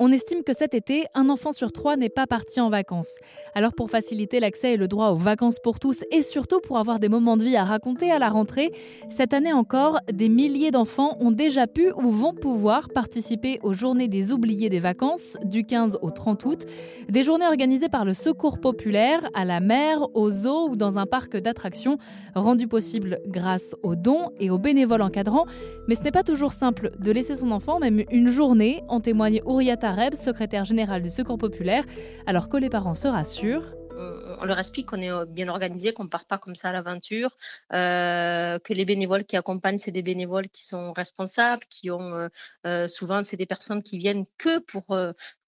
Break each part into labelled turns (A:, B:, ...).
A: On estime que cet été, un enfant sur trois n'est pas parti en vacances. Alors pour faciliter l'accès et le droit aux vacances pour tous et surtout pour avoir des moments de vie à raconter à la rentrée, cette année encore, des milliers d'enfants ont déjà pu ou vont pouvoir participer aux journées des oubliés des vacances du 15 au 30 août, des journées organisées par le Secours populaire à la mer, aux eaux ou dans un parc d'attractions, rendues possibles grâce aux dons et aux bénévoles encadrants. Mais ce n'est pas toujours simple de laisser son enfant même une journée, en témoigne Ouriata secrétaire général du Secours populaire, alors que les parents se rassurent.
B: On leur explique qu'on est bien organisé, qu'on ne part pas comme ça à l'aventure, euh, que les bénévoles qui accompagnent, c'est des bénévoles qui sont responsables, qui ont euh, euh, souvent, c'est des personnes qui viennent que pour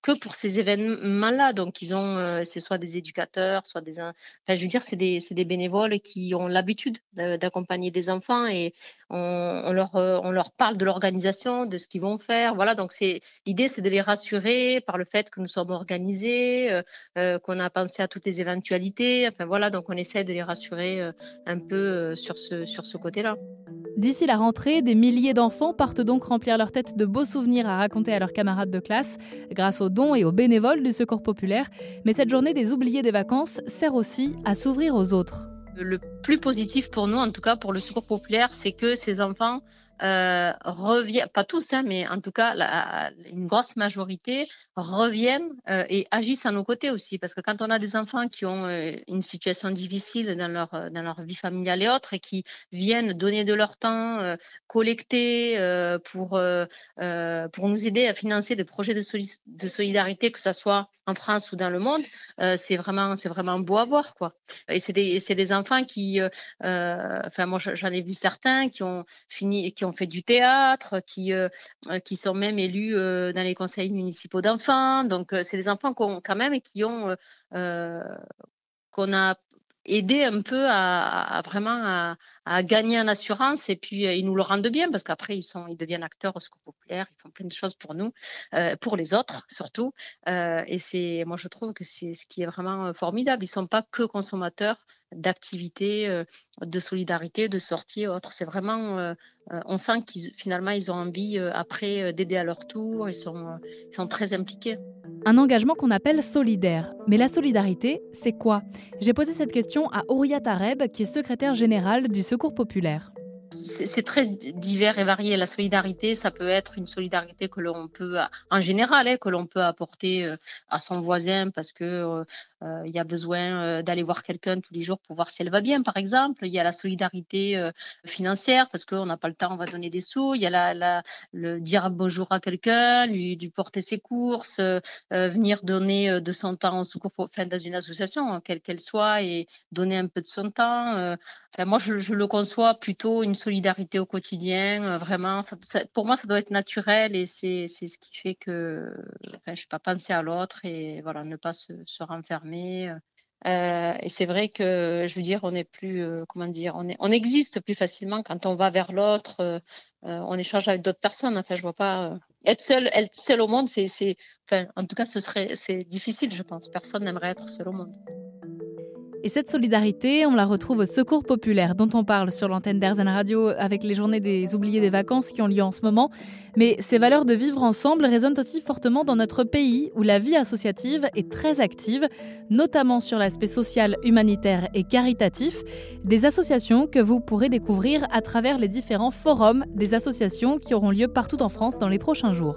B: que pour ces événements-là. Donc, ils ont, euh, c'est soit des éducateurs, soit des. Enfin, je veux dire, c'est des, des, bénévoles qui ont l'habitude d'accompagner des enfants et on, leur, euh, on leur parle de l'organisation, de ce qu'ils vont faire. Voilà, donc l'idée, c'est de les rassurer par le fait que nous sommes organisés, euh, qu'on a pensé à toutes les éventualités. Enfin, voilà, donc on essaie de les rassurer un peu sur ce, sur ce côté-là.
A: D'ici la rentrée, des milliers d'enfants partent donc remplir leur tête de beaux souvenirs à raconter à leurs camarades de classe, grâce aux dons et aux bénévoles du Secours populaire. Mais cette journée des oubliés des vacances sert aussi à s'ouvrir aux autres.
B: Le plus positif pour nous, en tout cas pour le Secours populaire, c'est que ces enfants euh, reviennent, pas tous, hein, mais en tout cas une grosse majorité reviennent euh, et agissent à nos côtés aussi. Parce que quand on a des enfants qui ont euh, une situation difficile dans leur, dans leur vie familiale et autres et qui viennent donner de leur temps, collecter pour, pour nous aider à financer des projets de, de solidarité, que ce soit en France ou dans le monde, c'est vraiment, vraiment beau à voir. Quoi. Et c'est des, des enfants qui, enfin moi j'en ai vu certains qui ont fini, qui ont fait du théâtre, qui, euh, euh, sont même élus euh, dans les conseils municipaux d'enfants. Donc, c'est des enfants qu'on, quand même qui ont qu'on a aidé un peu à, vraiment à, gagner en assurance et puis ils nous le rendent bien parce qu'après ils sont ils deviennent acteurs au secours populaire ils font plein de choses pour nous pour les autres surtout et c'est moi je trouve que c'est ce qui est vraiment formidable ils sont pas que consommateurs d'activités, euh, de solidarité, de sortie et autres. C'est vraiment, euh, euh, on sent qu'ils finalement ils ont envie après d'aider à leur tour. Ils sont, ils sont très impliqués.
A: Un engagement qu'on appelle solidaire. Mais la solidarité, c'est quoi? J'ai posé cette question à Ouria Tareb, qui est secrétaire générale du Secours populaire
B: c'est très divers et varié. La solidarité, ça peut être une solidarité que l'on peut, en général, hein, que l'on peut apporter euh, à son voisin parce que euh, euh, il y a besoin d'aller voir quelqu'un tous les jours pour voir si elle va bien, par exemple. Il y a la solidarité financière parce qu'on n'a pas le temps, on va donner des sous. Il y a la, le dire bonjour à quelqu'un, lui, porter ses courses, venir donner de son temps au secours, enfin, dans une association, quelle qu'elle soit, et donner un peu de son temps. Enfin, moi, je, je le conçois plutôt une solidarité solidarité au quotidien. Euh, vraiment, pour moi, ça doit être naturel et c'est ce qui fait que enfin, je ne vais pas penser à l'autre et voilà, ne pas se, renfermer. Euh, et c'est vrai que je veux dire, on est plus, euh, comment dire, on, est, on existe plus facilement quand on va vers l'autre, on échange avec d'autres personnes. Enfin, je vois pas être seul, seul au monde, c'est, enfin, en tout cas, ce serait, c'est difficile, je pense. Personne n'aimerait être seul au monde.
A: Et cette solidarité, on la retrouve au Secours populaire, dont on parle sur l'antenne d'Airzen Radio avec les journées des oubliés des vacances qui ont lieu en ce moment. Mais ces valeurs de vivre ensemble résonnent aussi fortement dans notre pays, où la vie associative est très active, notamment sur l'aspect social, humanitaire et caritatif. Des associations que vous pourrez découvrir à travers les différents forums des associations qui auront lieu partout en France dans les prochains jours.